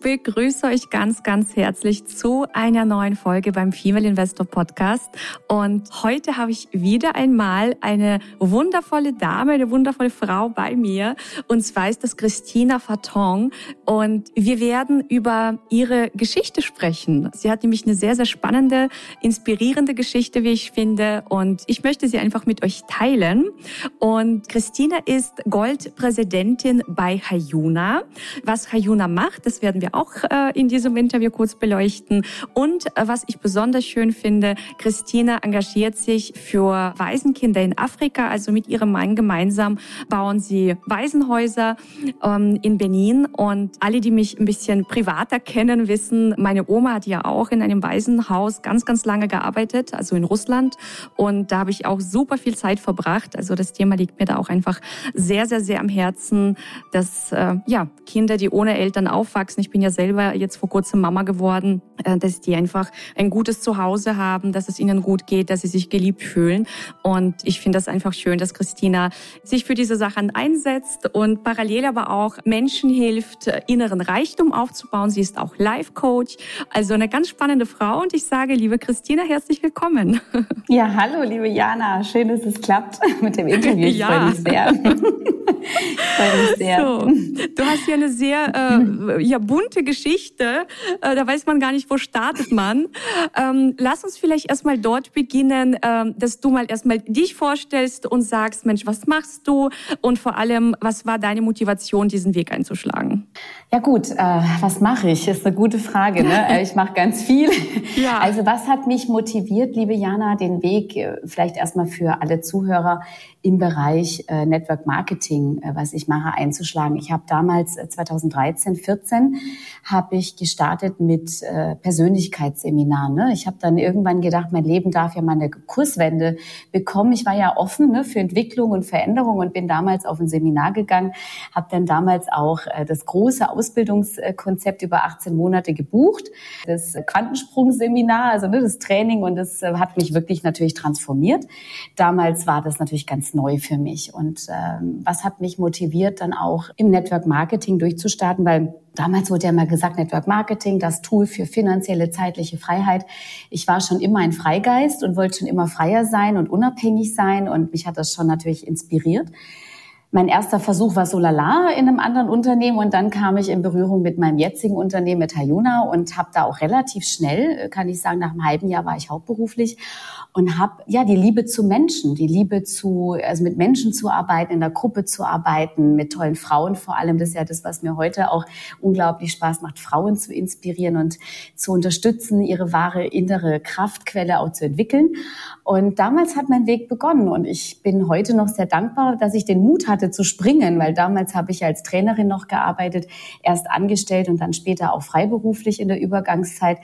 begrüße euch ganz, ganz herzlich zu einer neuen Folge beim Female Investor Podcast. Und heute habe ich wieder einmal eine wundervolle Dame, eine wundervolle Frau bei mir. Und zwar ist das Christina Faton. Und wir werden über ihre Geschichte sprechen. Sie hat nämlich eine sehr, sehr spannende, inspirierende Geschichte, wie ich finde. Und ich möchte sie einfach mit euch teilen. Und Christina ist Goldpräsidentin bei Hayuna. Was Hayuna macht, das werden wir auch äh, in diesem Interview kurz beleuchten. Und äh, was ich besonders schön finde, Christina engagiert sich für Waisenkinder in Afrika. Also mit ihrem Mann gemeinsam bauen sie Waisenhäuser ähm, in Benin. Und alle, die mich ein bisschen privater kennen, wissen, meine Oma hat ja auch in einem Waisenhaus ganz, ganz lange gearbeitet, also in Russland. Und da habe ich auch super viel Zeit verbracht. Also das Thema liegt mir da auch einfach sehr, sehr, sehr am Herzen, dass äh, ja Kinder, die ohne Eltern auf aufwachsen. Ich bin ja selber jetzt vor kurzem Mama geworden, äh, dass die einfach ein gutes Zuhause haben, dass es ihnen gut geht, dass sie sich geliebt fühlen. Und ich finde das einfach schön, dass Christina sich für diese Sachen einsetzt und parallel aber auch Menschen hilft, inneren Reichtum aufzubauen. Sie ist auch Life-Coach, also eine ganz spannende Frau. Und ich sage, liebe Christina, herzlich willkommen. Ja, hallo, liebe Jana. Schön, dass es klappt mit dem Interview. Ich ja. freue mich sehr. ich freue mich sehr. So, du hast hier eine sehr äh, ja bunte Geschichte. Äh, da weiß man gar nicht, wo startet man. Ähm, lass uns vielleicht erstmal dort beginnen, äh, dass du mal erstmal dich vorstellst und sagst, Mensch, was machst du? Und vor allem, was war deine Motivation, diesen Weg einzuschlagen? Ja gut, äh, was mache ich? Ist eine gute Frage. Ne? Äh, ich mache ganz viel. Ja. Also was hat mich motiviert, liebe Jana, den Weg äh, vielleicht erstmal für alle Zuhörer im Bereich äh, Network Marketing, was ich mache, einzuschlagen. Ich habe damals äh, 2013, 14 habe ich gestartet mit äh, Persönlichkeitsseminaren. Ne? Ich habe dann irgendwann gedacht, mein Leben darf ja mal eine Kurswende bekommen. Ich war ja offen ne, für Entwicklung und Veränderung und bin damals auf ein Seminar gegangen, habe dann damals auch äh, das große Ausbildungskonzept über 18 Monate gebucht, das Quantensprung-Seminar, also ne, das Training und das äh, hat mich wirklich natürlich transformiert. Damals war das natürlich ganz neu für mich. Und ähm, was hat mich motiviert, dann auch im Network Marketing durchzustarten, weil Damals wurde ja mal gesagt, Network Marketing, das Tool für finanzielle, zeitliche Freiheit. Ich war schon immer ein Freigeist und wollte schon immer freier sein und unabhängig sein und mich hat das schon natürlich inspiriert. Mein erster Versuch war so lala in einem anderen Unternehmen und dann kam ich in Berührung mit meinem jetzigen Unternehmen, mit Hayuna und habe da auch relativ schnell, kann ich sagen, nach einem halben Jahr war ich hauptberuflich und habe ja die Liebe zu Menschen, die Liebe zu, also mit Menschen zu arbeiten, in der Gruppe zu arbeiten, mit tollen Frauen vor allem. Das ist ja das, was mir heute auch unglaublich Spaß macht, Frauen zu inspirieren und zu unterstützen, ihre wahre innere Kraftquelle auch zu entwickeln. Und damals hat mein Weg begonnen und ich bin heute noch sehr dankbar, dass ich den Mut hatte zu springen, weil damals habe ich als Trainerin noch gearbeitet, erst angestellt und dann später auch freiberuflich in der Übergangszeit.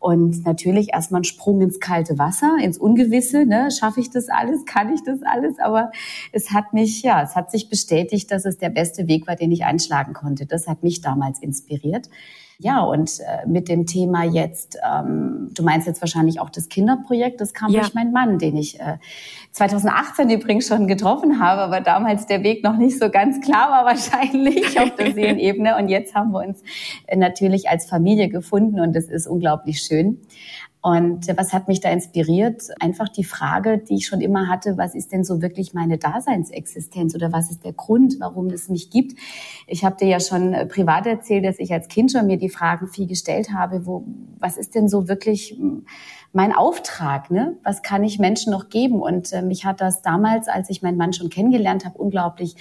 Und natürlich erstmal einen Sprung ins kalte Wasser, ins Ungewisse. Ne? Schaffe ich das alles? Kann ich das alles? Aber es hat mich, ja, es hat sich bestätigt, dass es der beste Weg war, den ich einschlagen konnte. Das hat mich damals inspiriert. Ja, und äh, mit dem Thema jetzt, ähm, du meinst jetzt wahrscheinlich auch das Kinderprojekt, das kam ja. durch meinen Mann, den ich äh, 2018 übrigens schon getroffen habe, aber damals der Weg noch nicht so ganz klar war wahrscheinlich auf der Seelenebene. Und jetzt haben wir uns äh, natürlich als Familie gefunden und das ist unglaublich schön. Und was hat mich da inspiriert? Einfach die Frage, die ich schon immer hatte, was ist denn so wirklich meine Daseinsexistenz oder was ist der Grund, warum es mich gibt? Ich habe dir ja schon äh, privat erzählt, dass ich als Kind schon mir die Fragen viel gestellt habe, wo, was ist denn so wirklich hm, mein Auftrag, ne? Was kann ich Menschen noch geben? Und äh, mich hat das damals, als ich meinen Mann schon kennengelernt habe, unglaublich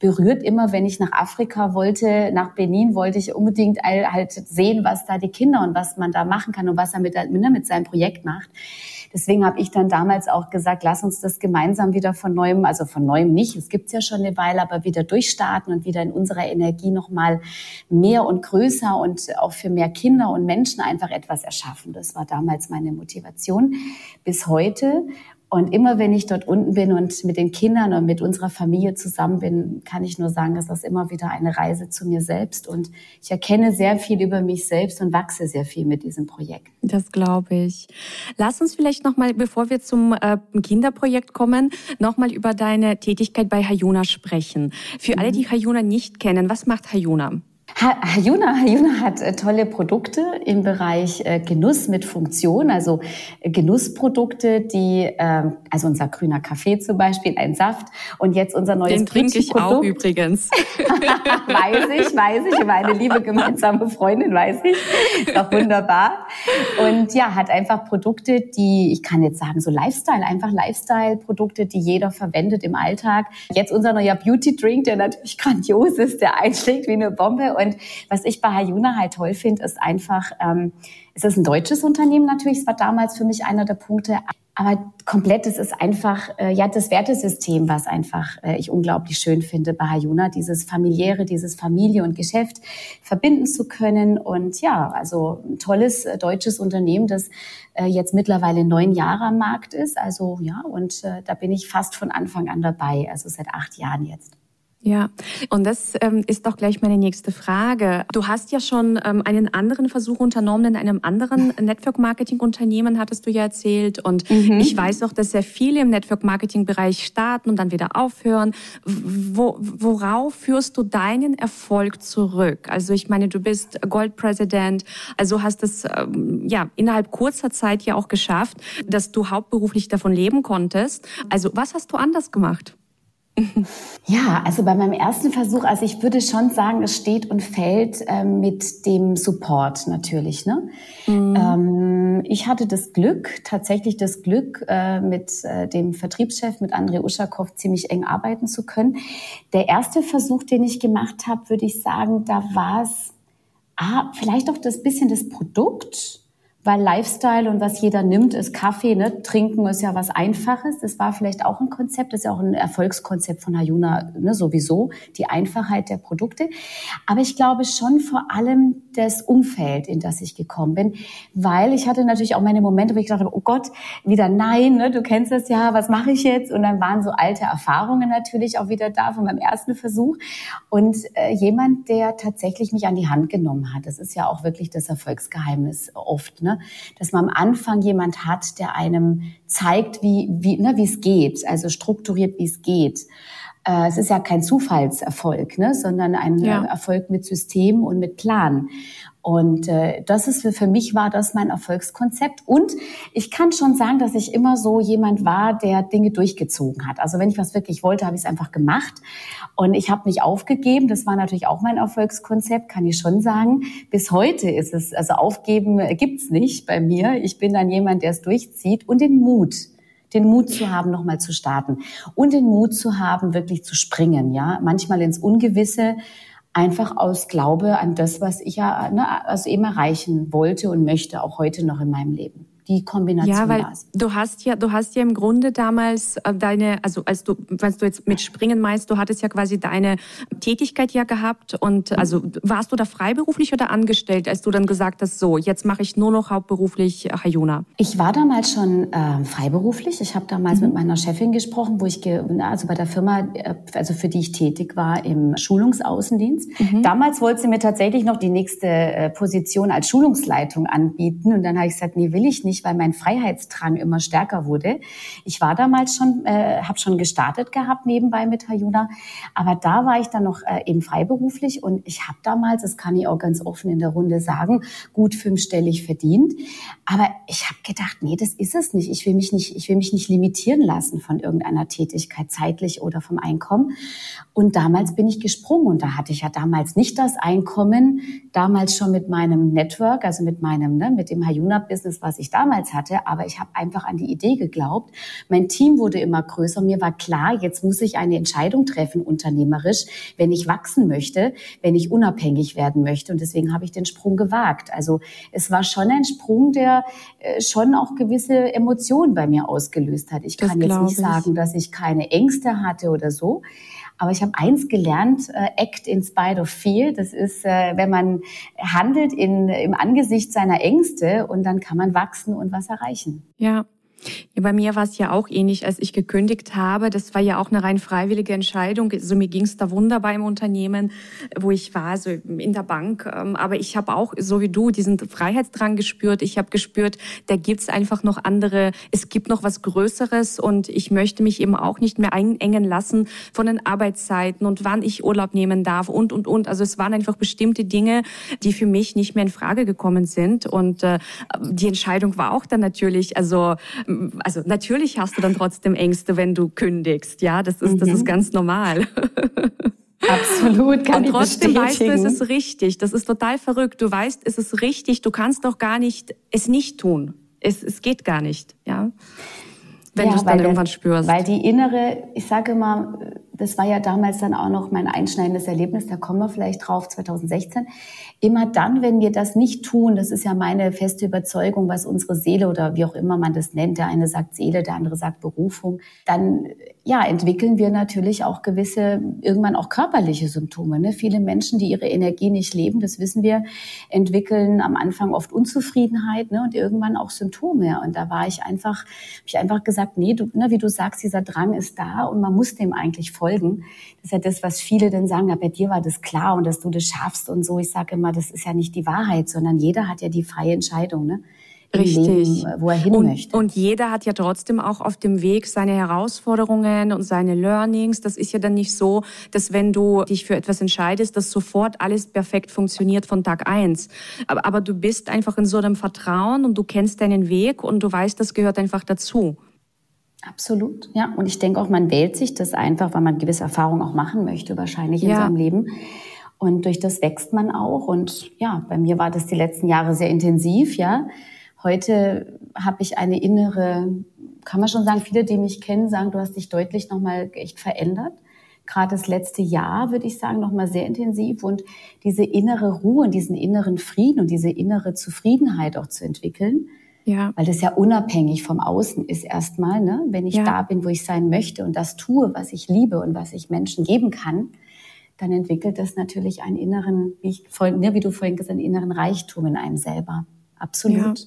berührt. Immer wenn ich nach Afrika wollte, nach Benin, wollte ich unbedingt halt sehen, was da die Kinder und was man da machen kann und was er mit, ne, mit seinem Projekt macht. Deswegen habe ich dann damals auch gesagt, lass uns das gemeinsam wieder von neuem, also von neuem nicht, es gibt's ja schon eine Weile, aber wieder durchstarten und wieder in unserer Energie nochmal mehr und größer und auch für mehr Kinder und Menschen einfach etwas erschaffen. Das war damals meine Motivation bis heute. Und immer wenn ich dort unten bin und mit den Kindern und mit unserer Familie zusammen bin, kann ich nur sagen, dass das immer wieder eine Reise zu mir selbst und ich erkenne sehr viel über mich selbst und wachse sehr viel mit diesem Projekt. Das glaube ich. Lass uns vielleicht noch mal, bevor wir zum äh, Kinderprojekt kommen, noch mal über deine Tätigkeit bei Hayuna sprechen. Für mhm. alle, die Hayuna nicht kennen, was macht Hayuna? Hayuna, Hayuna hat äh, tolle Produkte im Bereich äh, Genuss mit Funktion, also äh, Genussprodukte, die, ähm, also unser grüner Kaffee zum Beispiel, ein Saft und jetzt unser neues Den trinke ich auch übrigens. weiß ich, weiß ich, meine liebe gemeinsame Freundin weiß ich, ist auch wunderbar. Und ja, hat einfach Produkte, die, ich kann jetzt sagen, so Lifestyle, einfach Lifestyle-Produkte, die jeder verwendet im Alltag. Jetzt unser neuer Beauty-Drink, der natürlich grandios ist, der einschlägt wie eine Bombe und was ich bei Hayuna halt toll finde, ist einfach, ähm, es ist ein deutsches Unternehmen natürlich, es war damals für mich einer der Punkte, aber komplett, es ist einfach, äh, ja, das Wertesystem, was einfach äh, ich unglaublich schön finde bei Hayuna, dieses familiäre, dieses Familie und Geschäft verbinden zu können und ja, also ein tolles äh, deutsches Unternehmen, das äh, jetzt mittlerweile neun Jahre am Markt ist, also ja, und äh, da bin ich fast von Anfang an dabei, also seit acht Jahren jetzt. Ja, und das ähm, ist auch gleich meine nächste Frage. Du hast ja schon ähm, einen anderen Versuch unternommen in einem anderen Network-Marketing-Unternehmen, hattest du ja erzählt. Und mhm. ich weiß auch, dass sehr viele im Network-Marketing-Bereich starten und dann wieder aufhören. Wo, worauf führst du deinen Erfolg zurück? Also ich meine, du bist Gold-President, also hast es ähm, ja innerhalb kurzer Zeit ja auch geschafft, dass du hauptberuflich davon leben konntest. Also was hast du anders gemacht? Ja, also bei meinem ersten Versuch, also ich würde schon sagen, es steht und fällt äh, mit dem Support natürlich. Ne? Mhm. Ähm, ich hatte das Glück, tatsächlich das Glück, äh, mit äh, dem Vertriebschef, mit André Uschakow ziemlich eng arbeiten zu können. Der erste Versuch, den ich gemacht habe, würde ich sagen, da war es ah, vielleicht auch das bisschen das Produkt weil Lifestyle und was jeder nimmt, ist Kaffee. Ne? Trinken ist ja was Einfaches. Das war vielleicht auch ein Konzept, das ist ja auch ein Erfolgskonzept von Hayuna ne? sowieso, die Einfachheit der Produkte. Aber ich glaube schon vor allem das Umfeld, in das ich gekommen bin, weil ich hatte natürlich auch meine Momente, wo ich dachte, oh Gott, wieder nein, ne? du kennst das ja, was mache ich jetzt? Und dann waren so alte Erfahrungen natürlich auch wieder da von meinem ersten Versuch. Und äh, jemand, der tatsächlich mich an die Hand genommen hat, das ist ja auch wirklich das Erfolgsgeheimnis oft. Ne? Ne? Dass man am Anfang jemand hat, der einem zeigt, wie, wie, ne, wie es geht, also strukturiert, wie es geht. Äh, es ist ja kein Zufallserfolg, ne, sondern ein ja. Erfolg mit System und mit Plan. Und äh, das ist für, für mich war das mein Erfolgskonzept. Und ich kann schon sagen, dass ich immer so jemand war, der Dinge durchgezogen hat. Also wenn ich was wirklich wollte, habe ich es einfach gemacht. Und ich habe nicht aufgegeben. Das war natürlich auch mein Erfolgskonzept, kann ich schon sagen. Bis heute ist es, also aufgeben gibt's nicht bei mir. Ich bin dann jemand, der es durchzieht und den Mut den Mut zu haben, nochmal zu starten und den Mut zu haben, wirklich zu springen, ja, manchmal ins Ungewisse, einfach aus Glaube an das, was ich ja ne, also eben erreichen wollte und möchte, auch heute noch in meinem Leben die Kombination ja, weil du hast ja, du hast ja im Grunde damals äh, deine, also als du, wenn du jetzt mit Springen meinst, du hattest ja quasi deine Tätigkeit ja gehabt und also warst du da freiberuflich oder angestellt, als du dann gesagt hast, so jetzt mache ich nur noch hauptberuflich Hayuna? Ich war damals schon äh, freiberuflich. Ich habe damals mhm. mit meiner Chefin gesprochen, wo ich ge also bei der Firma, äh, also für die ich tätig war im Schulungsaußendienst. Mhm. Damals wollte sie mir tatsächlich noch die nächste äh, Position als Schulungsleitung anbieten und dann habe ich gesagt, nee, will ich nicht nicht, weil mein Freiheitsdrang immer stärker wurde. Ich war damals schon, äh, habe schon gestartet gehabt nebenbei mit Hayuna, aber da war ich dann noch äh, eben freiberuflich und ich habe damals, das kann ich auch ganz offen in der Runde sagen, gut fünfstellig verdient. Aber ich habe gedacht, nee, das ist es nicht. Ich will mich nicht, ich will mich nicht limitieren lassen von irgendeiner Tätigkeit, zeitlich oder vom Einkommen. Und damals bin ich gesprungen und da hatte ich ja damals nicht das Einkommen, damals schon mit meinem Network, also mit meinem, ne, mit dem Hayuna-Business, was ich da damals hatte, aber ich habe einfach an die Idee geglaubt. Mein Team wurde immer größer. Mir war klar, jetzt muss ich eine Entscheidung treffen, unternehmerisch, wenn ich wachsen möchte, wenn ich unabhängig werden möchte. Und deswegen habe ich den Sprung gewagt. Also es war schon ein Sprung, der äh, schon auch gewisse Emotionen bei mir ausgelöst hat. Ich kann jetzt nicht ich. sagen, dass ich keine Ängste hatte oder so. Aber ich habe eins gelernt, äh, act in spite of fear. Das ist, äh, wenn man handelt in, im Angesicht seiner Ängste und dann kann man wachsen und was erreichen. Ja. Ja, bei mir war es ja auch ähnlich, als ich gekündigt habe. Das war ja auch eine rein freiwillige Entscheidung. Also mir ging es da wunderbar im Unternehmen, wo ich war, also in der Bank. Ähm, aber ich habe auch, so wie du, diesen Freiheitsdrang gespürt. Ich habe gespürt, da gibt's einfach noch andere, es gibt noch was Größeres und ich möchte mich eben auch nicht mehr einengen lassen von den Arbeitszeiten und wann ich Urlaub nehmen darf und, und, und. Also es waren einfach bestimmte Dinge, die für mich nicht mehr in Frage gekommen sind. Und äh, die Entscheidung war auch dann natürlich, also also natürlich hast du dann trotzdem Ängste, wenn du kündigst. Ja, das ist, mhm. das ist mhm. ganz normal. Absolut, kann Und trotzdem weißt du, es ist richtig. Das ist total verrückt. Du weißt, es ist richtig. Du kannst doch gar nicht es nicht tun. Es, es geht gar nicht, ja. Wenn ja, du es dann irgendwann spürst. Weil die innere, ich sage immer, das war ja damals dann auch noch mein einschneidendes Erlebnis, da kommen wir vielleicht drauf, 2016 immer dann, wenn wir das nicht tun, das ist ja meine feste Überzeugung, was unsere Seele oder wie auch immer man das nennt, der eine sagt Seele, der andere sagt Berufung, dann ja, entwickeln wir natürlich auch gewisse, irgendwann auch körperliche Symptome. Ne? Viele Menschen, die ihre Energie nicht leben, das wissen wir, entwickeln am Anfang oft Unzufriedenheit ne? und irgendwann auch Symptome. Und da war ich einfach, habe ich einfach gesagt, nee, du, ne, wie du sagst, dieser Drang ist da und man muss dem eigentlich folgen. Das ist ja das, was viele dann sagen, ja, bei dir war das klar und dass du das schaffst und so. Ich sage immer, das ist ja nicht die Wahrheit, sondern jeder hat ja die freie Entscheidung, ne? Richtig. Leben, wo er hin und, möchte. Und jeder hat ja trotzdem auch auf dem Weg seine Herausforderungen und seine Learnings. Das ist ja dann nicht so, dass wenn du dich für etwas entscheidest, dass sofort alles perfekt funktioniert von Tag eins. Aber, aber du bist einfach in so einem Vertrauen und du kennst deinen Weg und du weißt, das gehört einfach dazu. Absolut, ja. Und ich denke auch, man wählt sich das einfach, weil man gewisse Erfahrungen auch machen möchte, wahrscheinlich in ja. seinem Leben. Und durch das wächst man auch. Und ja, bei mir war das die letzten Jahre sehr intensiv, ja. Heute habe ich eine innere, kann man schon sagen, viele, die mich kennen, sagen, du hast dich deutlich nochmal echt verändert. Gerade das letzte Jahr, würde ich sagen, nochmal sehr intensiv. Und diese innere Ruhe und diesen inneren Frieden und diese innere Zufriedenheit auch zu entwickeln, ja. Weil das ja unabhängig vom Außen ist erstmal, ne? wenn ich ja. da bin, wo ich sein möchte und das tue, was ich liebe und was ich Menschen geben kann, dann entwickelt das natürlich einen inneren, wie, ich, ne, wie du vorhin gesagt hast, einen inneren Reichtum in einem selber. Absolut. Ja.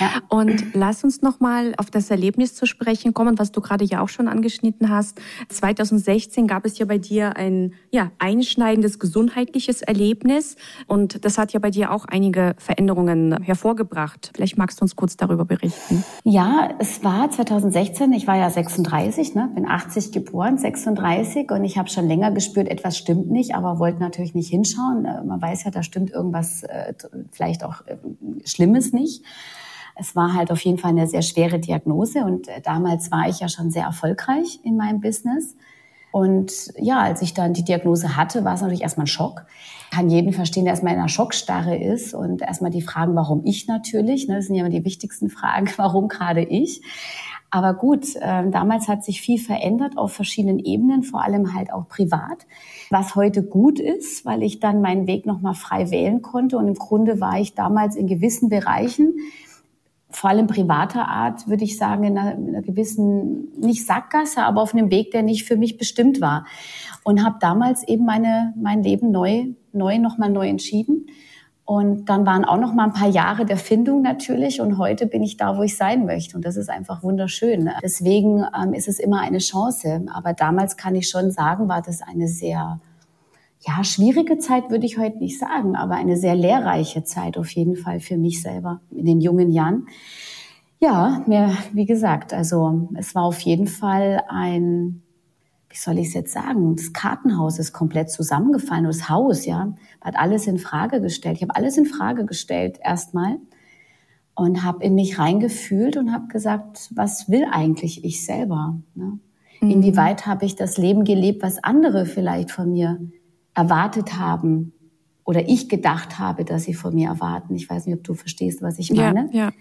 Ja. Und lass uns noch mal auf das Erlebnis zu sprechen kommen, was du gerade ja auch schon angeschnitten hast. 2016 gab es ja bei dir ein ja, einschneidendes gesundheitliches Erlebnis und das hat ja bei dir auch einige Veränderungen hervorgebracht. Vielleicht magst du uns kurz darüber berichten. Ja, es war 2016, ich war ja 36, ne, bin 80 geboren, 36 und ich habe schon länger gespürt, etwas stimmt nicht, aber wollte natürlich nicht hinschauen. Man weiß ja, da stimmt irgendwas äh, vielleicht auch äh, Schlimmes nicht. Es war halt auf jeden Fall eine sehr schwere Diagnose und äh, damals war ich ja schon sehr erfolgreich in meinem Business. Und ja, als ich dann die Diagnose hatte, war es natürlich erstmal ein Schock. Kann jeden verstehen, der erstmal in einer Schockstarre ist und erstmal die Fragen, warum ich natürlich, ne, das sind ja immer die wichtigsten Fragen, warum gerade ich. Aber gut, äh, damals hat sich viel verändert auf verschiedenen Ebenen, vor allem halt auch privat, was heute gut ist, weil ich dann meinen Weg nochmal frei wählen konnte. Und im Grunde war ich damals in gewissen Bereichen vor allem privater Art, würde ich sagen, in einer, in einer, gewissen, nicht Sackgasse, aber auf einem Weg, der nicht für mich bestimmt war. Und habe damals eben meine, mein Leben neu, neu, nochmal neu entschieden. Und dann waren auch noch mal ein paar Jahre der Findung natürlich. Und heute bin ich da, wo ich sein möchte. Und das ist einfach wunderschön. Deswegen ähm, ist es immer eine Chance. Aber damals kann ich schon sagen, war das eine sehr ja, schwierige Zeit würde ich heute nicht sagen, aber eine sehr lehrreiche Zeit auf jeden Fall für mich selber in den jungen Jahren. Ja, mir, wie gesagt, also es war auf jeden Fall ein, wie soll ich es jetzt sagen, das Kartenhaus ist komplett zusammengefallen, das Haus, ja, hat alles in Frage gestellt. Ich habe alles in Frage gestellt erstmal und habe in mich reingefühlt und habe gesagt, was will eigentlich ich selber? Ne? Mhm. Inwieweit habe ich das Leben gelebt, was andere vielleicht von mir erwartet haben oder ich gedacht habe, dass sie von mir erwarten. Ich weiß nicht, ob du verstehst, was ich meine. Ja, ja.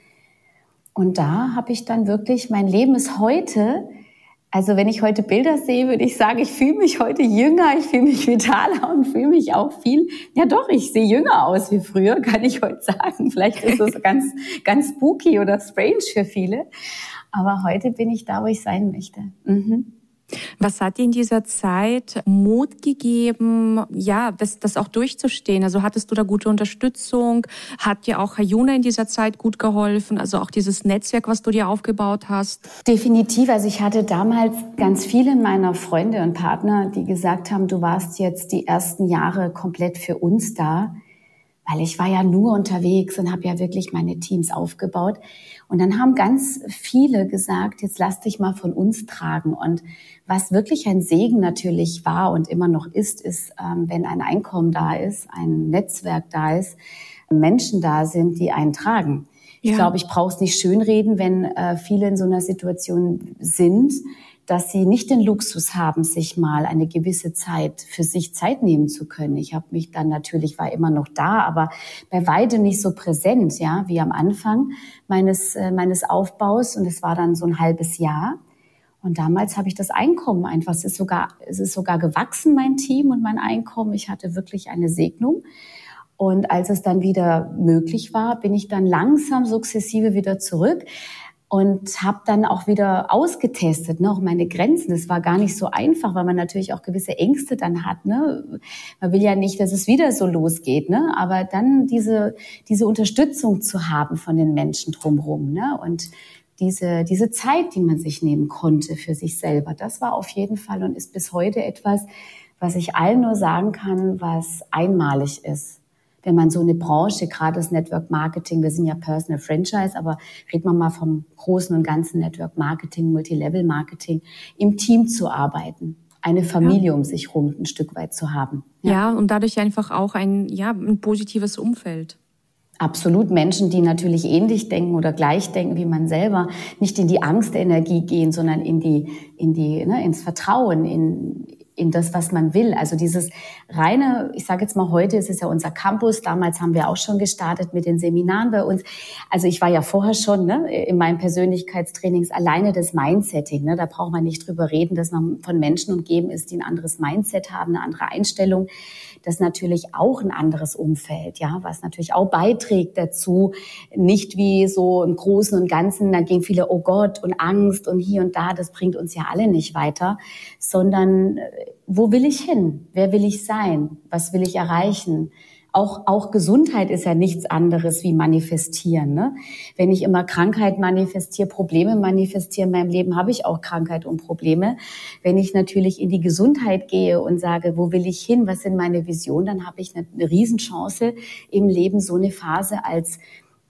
Und da habe ich dann wirklich, mein Leben ist heute, also wenn ich heute Bilder sehe, würde ich sagen, ich fühle mich heute jünger, ich fühle mich vitaler und fühle mich auch viel, ja doch, ich sehe jünger aus wie früher, kann ich heute sagen. Vielleicht ist es ganz, ganz spooky oder strange für viele. Aber heute bin ich da, wo ich sein möchte. Mhm. Was hat dir in dieser Zeit Mut gegeben, ja, das, das auch durchzustehen? Also hattest du da gute Unterstützung? Hat dir auch Hayuna in dieser Zeit gut geholfen? Also auch dieses Netzwerk, was du dir aufgebaut hast? Definitiv. Also ich hatte damals ganz viele meiner Freunde und Partner, die gesagt haben, du warst jetzt die ersten Jahre komplett für uns da weil ich war ja nur unterwegs und habe ja wirklich meine Teams aufgebaut. Und dann haben ganz viele gesagt, jetzt lass dich mal von uns tragen. Und was wirklich ein Segen natürlich war und immer noch ist, ist, ähm, wenn ein Einkommen da ist, ein Netzwerk da ist, Menschen da sind, die einen tragen. Ja. Ich glaube, ich brauche es nicht schönreden, wenn äh, viele in so einer Situation sind, dass sie nicht den Luxus haben, sich mal eine gewisse Zeit für sich Zeit nehmen zu können. Ich habe mich dann natürlich war immer noch da, aber bei weitem nicht so präsent, ja, wie am Anfang meines äh, meines Aufbaus und es war dann so ein halbes Jahr. Und damals habe ich das Einkommen einfach, es ist sogar es ist sogar gewachsen mein Team und mein Einkommen. Ich hatte wirklich eine Segnung. Und als es dann wieder möglich war, bin ich dann langsam sukzessive wieder zurück und habe dann auch wieder ausgetestet, ne, auch meine Grenzen. Das war gar nicht so einfach, weil man natürlich auch gewisse Ängste dann hat. Ne? Man will ja nicht, dass es wieder so losgeht, ne? aber dann diese, diese Unterstützung zu haben von den Menschen drumherum ne? und diese, diese Zeit, die man sich nehmen konnte für sich selber, das war auf jeden Fall und ist bis heute etwas, was ich allen nur sagen kann, was einmalig ist wenn man so eine Branche, gerade das Network Marketing, wir sind ja Personal Franchise, aber reden wir mal vom großen und ganzen Network Marketing, Multilevel Marketing, im Team zu arbeiten eine Familie ja. um sich rum ein Stück weit zu haben. Ja. ja, und dadurch einfach auch ein, ja, ein positives Umfeld. Absolut Menschen, die natürlich ähnlich denken oder gleich denken wie man selber, nicht in die Angstenergie gehen, sondern in die, in die, ne, ins Vertrauen, in, in das, was man will. Also dieses reine, ich sage jetzt mal, heute ist es ja unser Campus. Damals haben wir auch schon gestartet mit den Seminaren bei uns. Also ich war ja vorher schon ne, in meinen Persönlichkeitstrainings alleine das Mindsetting. Ne, da braucht man nicht drüber reden, dass man von Menschen umgeben ist, die ein anderes Mindset haben, eine andere Einstellung das natürlich auch ein anderes Umfeld, ja, was natürlich auch beiträgt dazu, nicht wie so im Großen und Ganzen, da gehen viele, oh Gott und Angst und hier und da, das bringt uns ja alle nicht weiter, sondern äh, wo will ich hin? Wer will ich sein? Was will ich erreichen? Auch, auch Gesundheit ist ja nichts anderes wie manifestieren. Ne? Wenn ich immer Krankheit manifestiere, Probleme manifestiere in meinem Leben, habe ich auch Krankheit und Probleme. Wenn ich natürlich in die Gesundheit gehe und sage, wo will ich hin, was sind meine Visionen, dann habe ich eine, eine Riesenchance im Leben, so eine Phase als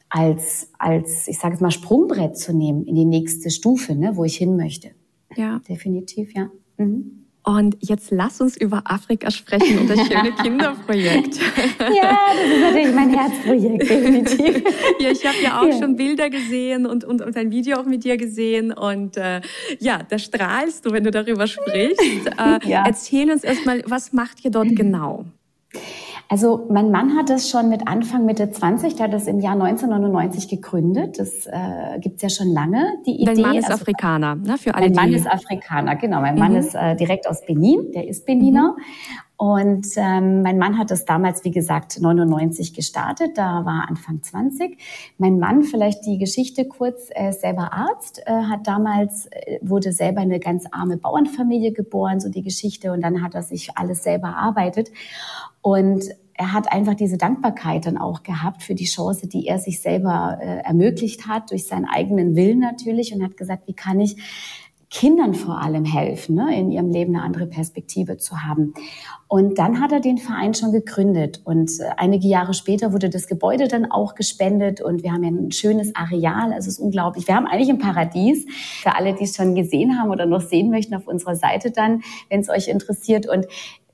als, als, ich sage es mal, Sprungbrett zu nehmen in die nächste Stufe, ne, wo ich hin möchte. Ja. Definitiv, ja. Mhm. Und jetzt lass uns über Afrika sprechen und das schöne Kinderprojekt. ja, das ist natürlich mein Herzprojekt, definitiv. ja, ich habe ja auch ja. schon Bilder gesehen und, und, und ein Video auch mit dir gesehen. Und äh, ja, da strahlst du, wenn du darüber sprichst. Äh, ja. Erzähl uns erstmal, was macht ihr dort genau? Also mein Mann hat das schon mit Anfang, Mitte 20, der hat das im Jahr 1999 gegründet. Das äh, gibt's ja schon lange, die Idee. Dein Mann ist also, Afrikaner, ne? Für alle, mein Mann ist Afrikaner, genau. Mein mhm. Mann ist äh, direkt aus Benin, der ist Beniner. Mhm. Und ähm, mein Mann hat das damals, wie gesagt, 99 gestartet. Da war Anfang 20. Mein Mann, vielleicht die Geschichte kurz, ist selber Arzt, äh, hat damals, äh, wurde selber eine ganz arme Bauernfamilie geboren, so die Geschichte. Und dann hat er sich alles selber erarbeitet. Und er hat einfach diese Dankbarkeit dann auch gehabt für die Chance, die er sich selber äh, ermöglicht hat, durch seinen eigenen Willen natürlich und hat gesagt, wie kann ich Kindern vor allem helfen, ne, in ihrem Leben eine andere Perspektive zu haben. Und dann hat er den Verein schon gegründet und äh, einige Jahre später wurde das Gebäude dann auch gespendet und wir haben ja ein schönes Areal, also es ist unglaublich. Wir haben eigentlich ein Paradies für alle, die es schon gesehen haben oder noch sehen möchten auf unserer Seite dann, wenn es euch interessiert und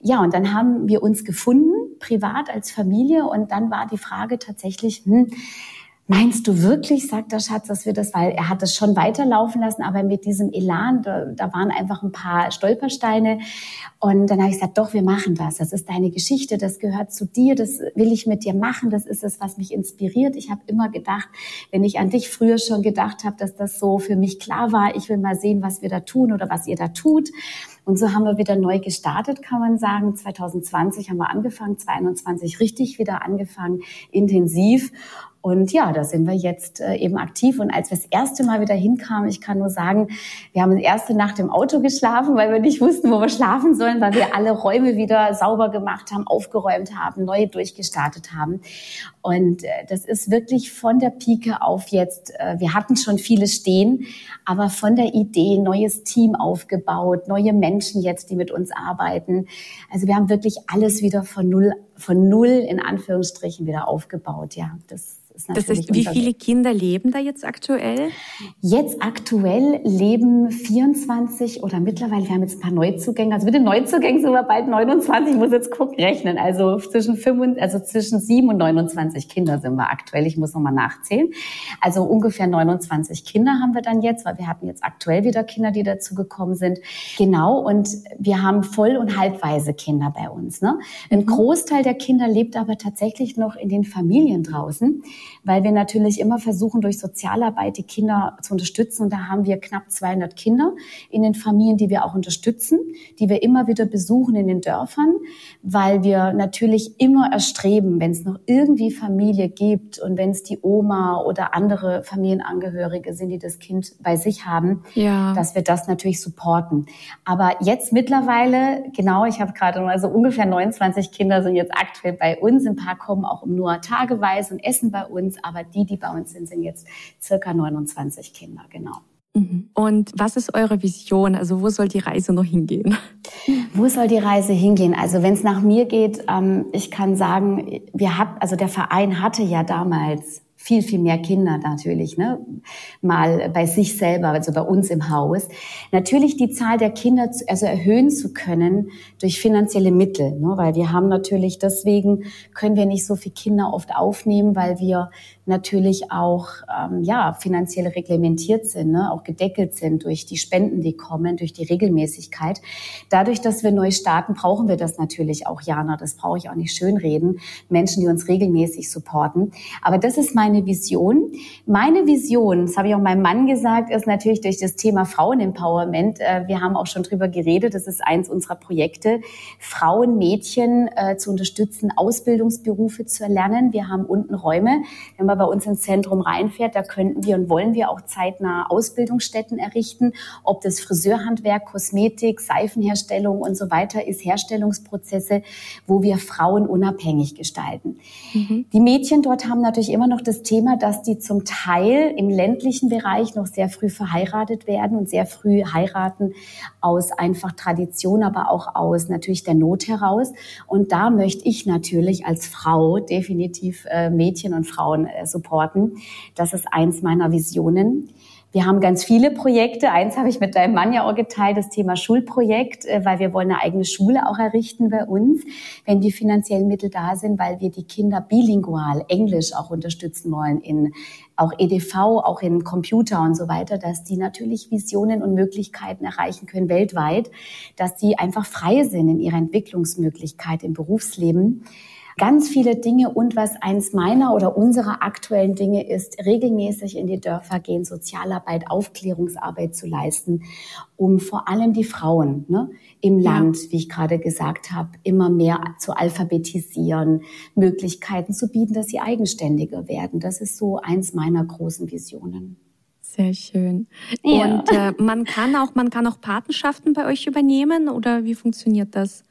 ja, und dann haben wir uns gefunden, privat als Familie. Und dann war die Frage tatsächlich, hm, Meinst du wirklich, sagt der Schatz, dass wir das, weil er hat das schon weiterlaufen lassen, aber mit diesem Elan, da, da waren einfach ein paar Stolpersteine. Und dann habe ich gesagt, doch, wir machen das. Das ist deine Geschichte, das gehört zu dir, das will ich mit dir machen, das ist es, was mich inspiriert. Ich habe immer gedacht, wenn ich an dich früher schon gedacht habe, dass das so für mich klar war, ich will mal sehen, was wir da tun oder was ihr da tut. Und so haben wir wieder neu gestartet, kann man sagen. 2020 haben wir angefangen, 2021 richtig wieder angefangen, intensiv. Und ja, da sind wir jetzt äh, eben aktiv. Und als wir das erste Mal wieder hinkamen, ich kann nur sagen, wir haben die erste Nacht im Auto geschlafen, weil wir nicht wussten, wo wir schlafen sollen, weil wir alle Räume wieder sauber gemacht haben, aufgeräumt haben, neu durchgestartet haben. Und äh, das ist wirklich von der Pike auf jetzt, äh, wir hatten schon viele stehen, aber von der Idee, neues Team aufgebaut, neue Menschen jetzt, die mit uns arbeiten. Also wir haben wirklich alles wieder von null, von null in Anführungsstrichen wieder aufgebaut. Ja, das ist das heißt, wie viele Kinder leben da jetzt aktuell? Jetzt aktuell leben 24 oder mittlerweile, wir haben jetzt ein paar Neuzugänge. Also mit den Neuzugängen sind wir bald 29. Ich muss jetzt gucken, rechnen. Also zwischen, 5, also zwischen 7 und 29 Kinder sind wir aktuell. Ich muss nochmal nachzählen. Also ungefähr 29 Kinder haben wir dann jetzt, weil wir hatten jetzt aktuell wieder Kinder, die dazu gekommen sind. Genau. Und wir haben voll- und halbweise Kinder bei uns. Ne? Ein mhm. Großteil der Kinder lebt aber tatsächlich noch in den Familien draußen weil wir natürlich immer versuchen, durch Sozialarbeit die Kinder zu unterstützen. Und da haben wir knapp 200 Kinder in den Familien, die wir auch unterstützen, die wir immer wieder besuchen in den Dörfern, weil wir natürlich immer erstreben, wenn es noch irgendwie Familie gibt und wenn es die Oma oder andere Familienangehörige sind, die das Kind bei sich haben, ja. dass wir das natürlich supporten. Aber jetzt mittlerweile, genau, ich habe gerade mal so ungefähr 29 Kinder sind jetzt aktuell bei uns. Ein paar kommen auch nur tageweise und essen bei uns, aber die, die bei uns sind, sind jetzt circa 29 Kinder, genau. Mhm. Und was ist eure Vision? Also wo soll die Reise noch hingehen? Wo soll die Reise hingehen? Also wenn es nach mir geht, ähm, ich kann sagen, wir hat, also der Verein hatte ja damals viel, viel mehr Kinder natürlich, ne? mal bei sich selber, also bei uns im Haus. Natürlich die Zahl der Kinder zu, also erhöhen zu können durch finanzielle Mittel, ne? weil wir haben natürlich deswegen können wir nicht so viele Kinder oft aufnehmen, weil wir natürlich auch ähm, ja finanziell reglementiert sind, ne? auch gedeckelt sind durch die Spenden, die kommen, durch die Regelmäßigkeit. Dadurch, dass wir neu starten, brauchen wir das natürlich auch, Jana. Das brauche ich auch nicht schönreden. Menschen, die uns regelmäßig supporten. Aber das ist meine Vision. Meine Vision, das habe ich auch meinem Mann gesagt, ist natürlich durch das Thema Frauenempowerment. Äh, wir haben auch schon drüber geredet. Das ist eins unserer Projekte, Frauen, Mädchen äh, zu unterstützen, Ausbildungsberufe zu erlernen. Wir haben unten Räume. Wir man bei uns ins Zentrum reinfährt, da könnten wir und wollen wir auch zeitnah Ausbildungsstätten errichten, ob das Friseurhandwerk, Kosmetik, Seifenherstellung und so weiter ist, Herstellungsprozesse, wo wir Frauen unabhängig gestalten. Mhm. Die Mädchen dort haben natürlich immer noch das Thema, dass die zum Teil im ländlichen Bereich noch sehr früh verheiratet werden und sehr früh heiraten aus einfach Tradition, aber auch aus natürlich der Not heraus. Und da möchte ich natürlich als Frau definitiv äh, Mädchen und Frauen äh, supporten. Das ist eins meiner Visionen. Wir haben ganz viele Projekte. Eins habe ich mit deinem Mann ja auch geteilt, das Thema Schulprojekt, äh, weil wir wollen eine eigene Schule auch errichten bei uns, wenn die finanziellen Mittel da sind, weil wir die Kinder bilingual Englisch auch unterstützen wollen in auch EDV, auch in Computer und so weiter, dass die natürlich Visionen und Möglichkeiten erreichen können weltweit, dass die einfach frei sind in ihrer Entwicklungsmöglichkeit im Berufsleben ganz viele Dinge und was eins meiner oder unserer aktuellen Dinge ist, regelmäßig in die Dörfer gehen, Sozialarbeit, Aufklärungsarbeit zu leisten, um vor allem die Frauen ne, im ja. Land, wie ich gerade gesagt habe, immer mehr zu alphabetisieren, Möglichkeiten zu bieten, dass sie eigenständiger werden. Das ist so eins meiner großen Visionen. Sehr schön. Ja. Und äh, man kann auch, man kann auch Patenschaften bei euch übernehmen oder wie funktioniert das?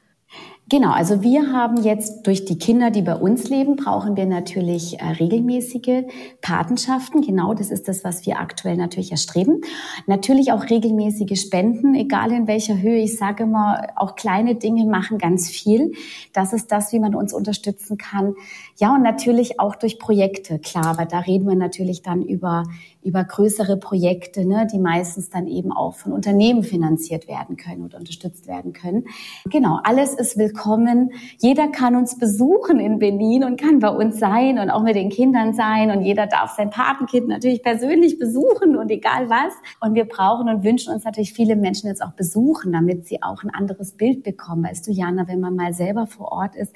Genau, also wir haben jetzt durch die Kinder, die bei uns leben, brauchen wir natürlich äh, regelmäßige Patenschaften. Genau, das ist das, was wir aktuell natürlich erstreben. Natürlich auch regelmäßige Spenden, egal in welcher Höhe. Ich sage immer, auch kleine Dinge machen ganz viel. Das ist das, wie man uns unterstützen kann. Ja, und natürlich auch durch Projekte, klar, aber da reden wir natürlich dann über über größere Projekte, ne, die meistens dann eben auch von Unternehmen finanziert werden können oder unterstützt werden können. Genau, alles ist willkommen. Jeder kann uns besuchen in Berlin und kann bei uns sein und auch mit den Kindern sein und jeder darf sein Patenkind natürlich persönlich besuchen und egal was. Und wir brauchen und wünschen uns natürlich viele Menschen jetzt auch besuchen, damit sie auch ein anderes Bild bekommen. Weißt du, Jana, wenn man mal selber vor Ort ist,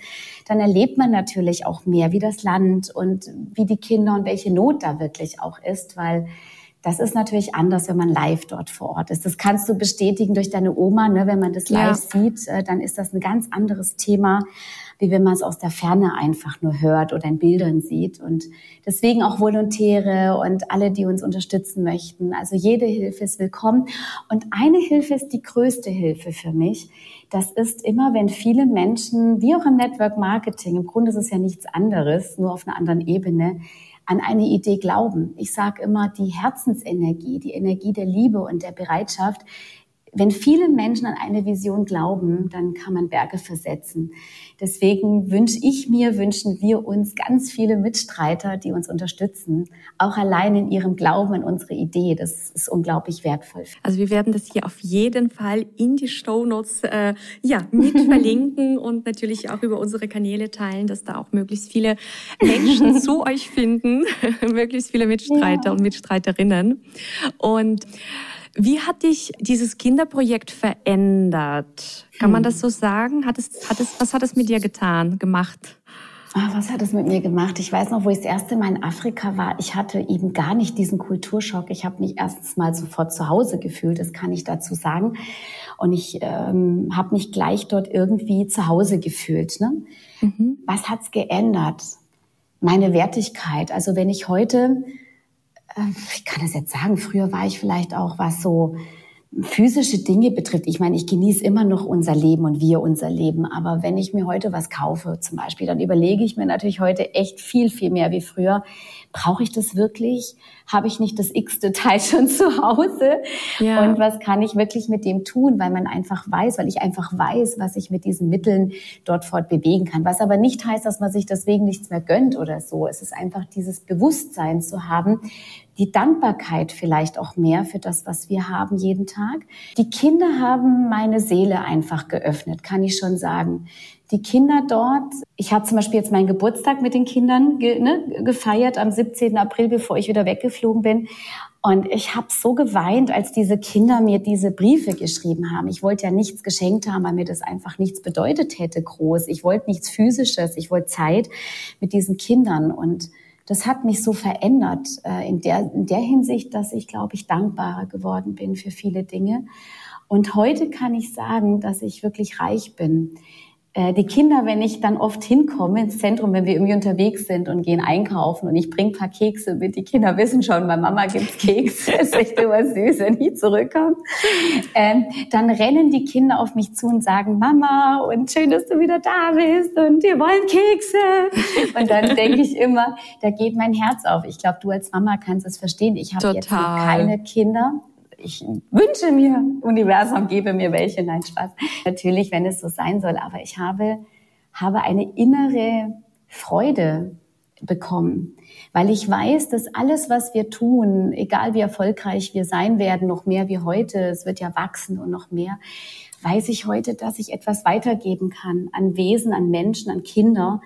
dann erlebt man natürlich auch mehr, wie das Land und wie die Kinder und welche Not da wirklich auch ist, weil das ist natürlich anders, wenn man live dort vor Ort ist. Das kannst du bestätigen durch deine Oma, ne? wenn man das live ja. sieht, äh, dann ist das ein ganz anderes Thema wie wenn man es aus der Ferne einfach nur hört oder in Bildern sieht. Und deswegen auch Volontäre und alle, die uns unterstützen möchten. Also jede Hilfe ist willkommen. Und eine Hilfe ist die größte Hilfe für mich. Das ist immer, wenn viele Menschen, wie auch im Network Marketing, im Grunde ist es ja nichts anderes, nur auf einer anderen Ebene, an eine Idee glauben. Ich sage immer, die Herzensenergie, die Energie der Liebe und der Bereitschaft, wenn viele Menschen an eine Vision glauben, dann kann man Berge versetzen. Deswegen wünsche ich mir, wünschen wir uns ganz viele Mitstreiter, die uns unterstützen, auch allein in ihrem Glauben an unsere Idee. Das ist unglaublich wertvoll. Also wir werden das hier auf jeden Fall in die Show Notes äh, ja, mit verlinken und natürlich auch über unsere Kanäle teilen, dass da auch möglichst viele Menschen zu euch finden, möglichst viele Mitstreiter ja. und Mitstreiterinnen. Und wie hat dich dieses Kinderprojekt verändert? Kann man hm. das so sagen? Hat es, hat es, was hat es mit dir getan, gemacht? Ach, was hat es mit mir gemacht? Ich weiß noch, wo ich das erste Mal in Afrika war. Ich hatte eben gar nicht diesen Kulturschock. Ich habe mich erstens mal sofort zu Hause gefühlt, das kann ich dazu sagen. Und ich ähm, habe mich gleich dort irgendwie zu Hause gefühlt. Ne? Mhm. Was hat's geändert? Meine Wertigkeit. Also wenn ich heute ich kann das jetzt sagen, früher war ich vielleicht auch was so physische Dinge betrifft. Ich meine, ich genieße immer noch unser Leben und wir unser Leben. Aber wenn ich mir heute was kaufe, zum Beispiel, dann überlege ich mir natürlich heute echt viel, viel mehr wie früher. Brauche ich das wirklich? Habe ich nicht das x-te Teil schon zu Hause? Ja. Und was kann ich wirklich mit dem tun? Weil man einfach weiß, weil ich einfach weiß, was ich mit diesen Mitteln dort fort bewegen kann. Was aber nicht heißt, dass man sich deswegen nichts mehr gönnt oder so. Es ist einfach dieses Bewusstsein zu haben, die Dankbarkeit vielleicht auch mehr für das, was wir haben jeden Tag. Die Kinder haben meine Seele einfach geöffnet, kann ich schon sagen. Die Kinder dort, ich habe zum Beispiel jetzt meinen Geburtstag mit den Kindern ge, ne, gefeiert am 17. April, bevor ich wieder weggeflogen bin. Und ich habe so geweint, als diese Kinder mir diese Briefe geschrieben haben. Ich wollte ja nichts geschenkt haben, weil mir das einfach nichts bedeutet hätte groß. Ich wollte nichts Physisches. Ich wollte Zeit mit diesen Kindern. Und das hat mich so verändert äh, in, der, in der Hinsicht, dass ich, glaube ich, dankbarer geworden bin für viele Dinge. Und heute kann ich sagen, dass ich wirklich reich bin. Äh, die Kinder, wenn ich dann oft hinkomme ins Zentrum, wenn wir irgendwie unterwegs sind und gehen einkaufen und ich bringe paar Kekse mit, die Kinder wissen schon, bei Mama gibt's Kekse, ist echt immer süß, wenn ich zurückkomme. Ähm, dann rennen die Kinder auf mich zu und sagen, Mama, und schön, dass du wieder da bist und wir wollen Kekse. Und dann denke ich immer, da geht mein Herz auf. Ich glaube, du als Mama kannst es verstehen. Ich habe jetzt keine Kinder, ich wünsche mir, Universum gebe mir welche, nein, Spaß. Natürlich, wenn es so sein soll, aber ich habe, habe eine innere Freude bekommen, weil ich weiß, dass alles, was wir tun, egal wie erfolgreich wir sein werden, noch mehr wie heute, es wird ja wachsen und noch mehr, weiß ich heute, dass ich etwas weitergeben kann an Wesen, an Menschen, an Kinder,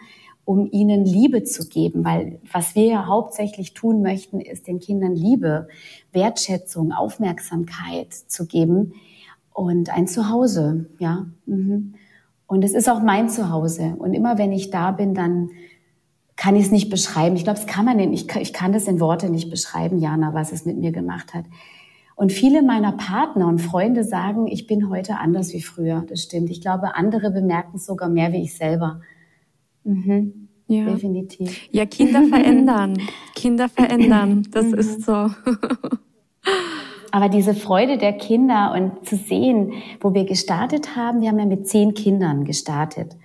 um ihnen Liebe zu geben, weil was wir ja hauptsächlich tun möchten, ist den Kindern Liebe, Wertschätzung, Aufmerksamkeit zu geben und ein Zuhause, ja. Mhm. Und es ist auch mein Zuhause. Und immer wenn ich da bin, dann kann ich es nicht beschreiben. Ich glaube, es kann man nicht. Ich kann, ich kann das in Worte nicht beschreiben, Jana, was es mit mir gemacht hat. Und viele meiner Partner und Freunde sagen, ich bin heute anders wie früher. Das stimmt. Ich glaube, andere bemerken es sogar mehr wie ich selber. Mhm. Ja. Definitiv. Ja, Kinder verändern. Kinder verändern. Das mhm. ist so. Aber diese Freude der Kinder und zu sehen, wo wir gestartet haben, wir haben ja mit zehn Kindern gestartet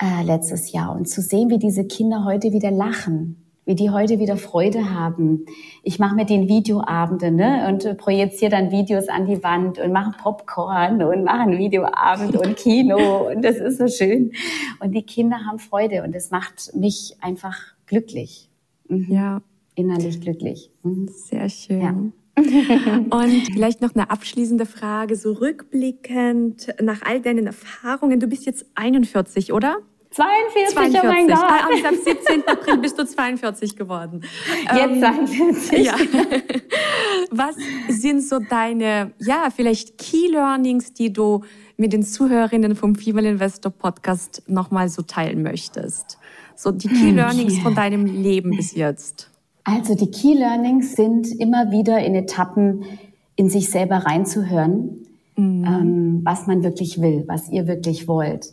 äh, letztes Jahr und zu sehen, wie diese Kinder heute wieder lachen, wie die heute wieder Freude haben. Ich mache mit den Videoabende ne, und projiziere dann Videos an die Wand und mache Popcorn und mache einen Videoabend und Kino und das ist so schön. Und die Kinder haben Freude und es macht mich einfach glücklich. Mhm. Ja. Innerlich glücklich. Mhm. Sehr schön. Ja. Und vielleicht noch eine abschließende Frage, so rückblickend nach all deinen Erfahrungen. Du bist jetzt 41, oder? 42, 42. oh mein Gott. Ah, am 17. April bist du 42 geworden. Jetzt 42. Ähm, ja. Was sind so deine, ja, vielleicht Key Learnings, die du mit den Zuhörerinnen vom Female Investor Podcast nochmal so teilen möchtest? So die Key hm, Learnings von deinem Leben bis jetzt. Also die Key Learnings sind immer wieder in Etappen in sich selber reinzuhören, mhm. ähm, was man wirklich will, was ihr wirklich wollt.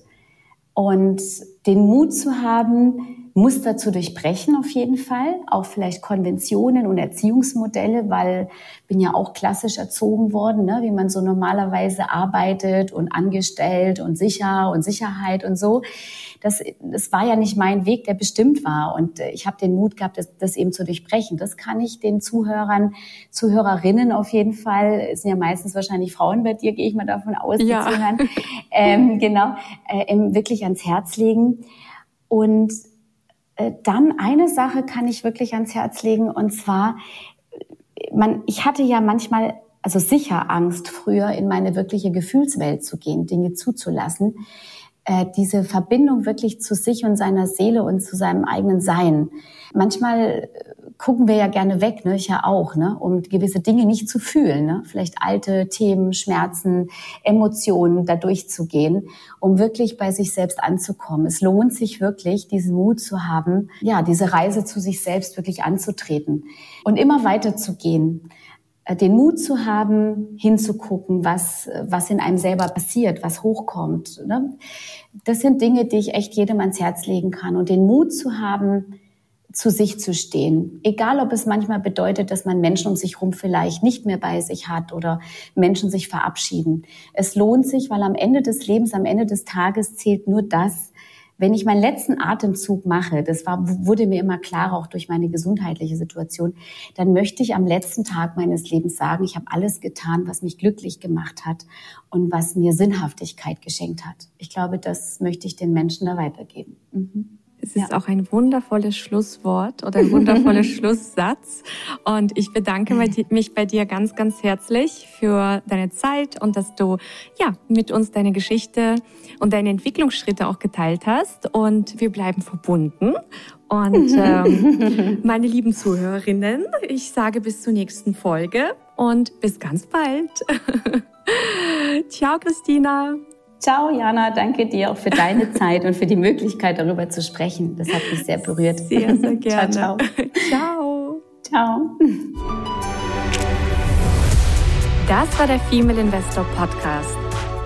Und den Mut zu haben, Muster zu durchbrechen auf jeden Fall, auch vielleicht Konventionen und Erziehungsmodelle, weil bin ja auch klassisch erzogen worden, ne, wie man so normalerweise arbeitet und angestellt und sicher und Sicherheit und so. Das, das war ja nicht mein Weg, der bestimmt war. Und äh, ich habe den Mut gehabt, das, das eben zu durchbrechen. Das kann ich den Zuhörern, Zuhörerinnen auf jeden Fall, es sind ja meistens wahrscheinlich Frauen bei dir, gehe ich mal davon aus, die ja. zuhören, ähm, genau, äh, wirklich ans Herz legen. Und dann eine Sache kann ich wirklich ans Herz legen und zwar, man, ich hatte ja manchmal, also sicher Angst, früher in meine wirkliche Gefühlswelt zu gehen, Dinge zuzulassen. Äh, diese Verbindung wirklich zu sich und seiner Seele und zu seinem eigenen Sein. Manchmal gucken wir ja gerne weg, ne? ich ja auch, ne? um gewisse Dinge nicht zu fühlen. Ne? Vielleicht alte Themen, Schmerzen, Emotionen da durchzugehen, um wirklich bei sich selbst anzukommen. Es lohnt sich wirklich, diesen Mut zu haben, ja, diese Reise zu sich selbst wirklich anzutreten und immer weiter zu gehen äh, den Mut zu haben, hinzugucken, was, was in einem selber passiert, was hochkommt. Ne? Das sind Dinge, die ich echt jedem ans Herz legen kann. Und den Mut zu haben, zu sich zu stehen. Egal, ob es manchmal bedeutet, dass man Menschen um sich herum vielleicht nicht mehr bei sich hat oder Menschen sich verabschieden. Es lohnt sich, weil am Ende des Lebens, am Ende des Tages zählt nur das, wenn ich meinen letzten Atemzug mache, das war, wurde mir immer klarer, auch durch meine gesundheitliche Situation, dann möchte ich am letzten Tag meines Lebens sagen, ich habe alles getan, was mich glücklich gemacht hat und was mir Sinnhaftigkeit geschenkt hat. Ich glaube, das möchte ich den Menschen da weitergeben. Mhm. Es ist ja. auch ein wundervolles Schlusswort oder ein wundervoller Schlusssatz. Und ich bedanke mich bei dir ganz, ganz herzlich für deine Zeit und dass du ja mit uns deine Geschichte und deine Entwicklungsschritte auch geteilt hast. Und wir bleiben verbunden. Und ähm, meine lieben Zuhörerinnen, ich sage bis zur nächsten Folge und bis ganz bald. Ciao, Christina. Ciao, Jana. Danke dir auch für deine Zeit und für die Möglichkeit, darüber zu sprechen. Das hat mich sehr berührt. Sehr, sehr gerne. ciao, ciao. Ciao. Das war der Female Investor Podcast.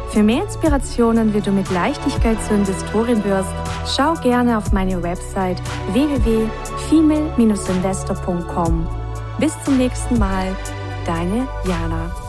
Für mehr Inspirationen, wie du mit Leichtigkeit zur Investorin wirst, schau gerne auf meine Website www.female-investor.com. Bis zum nächsten Mal, deine Jana.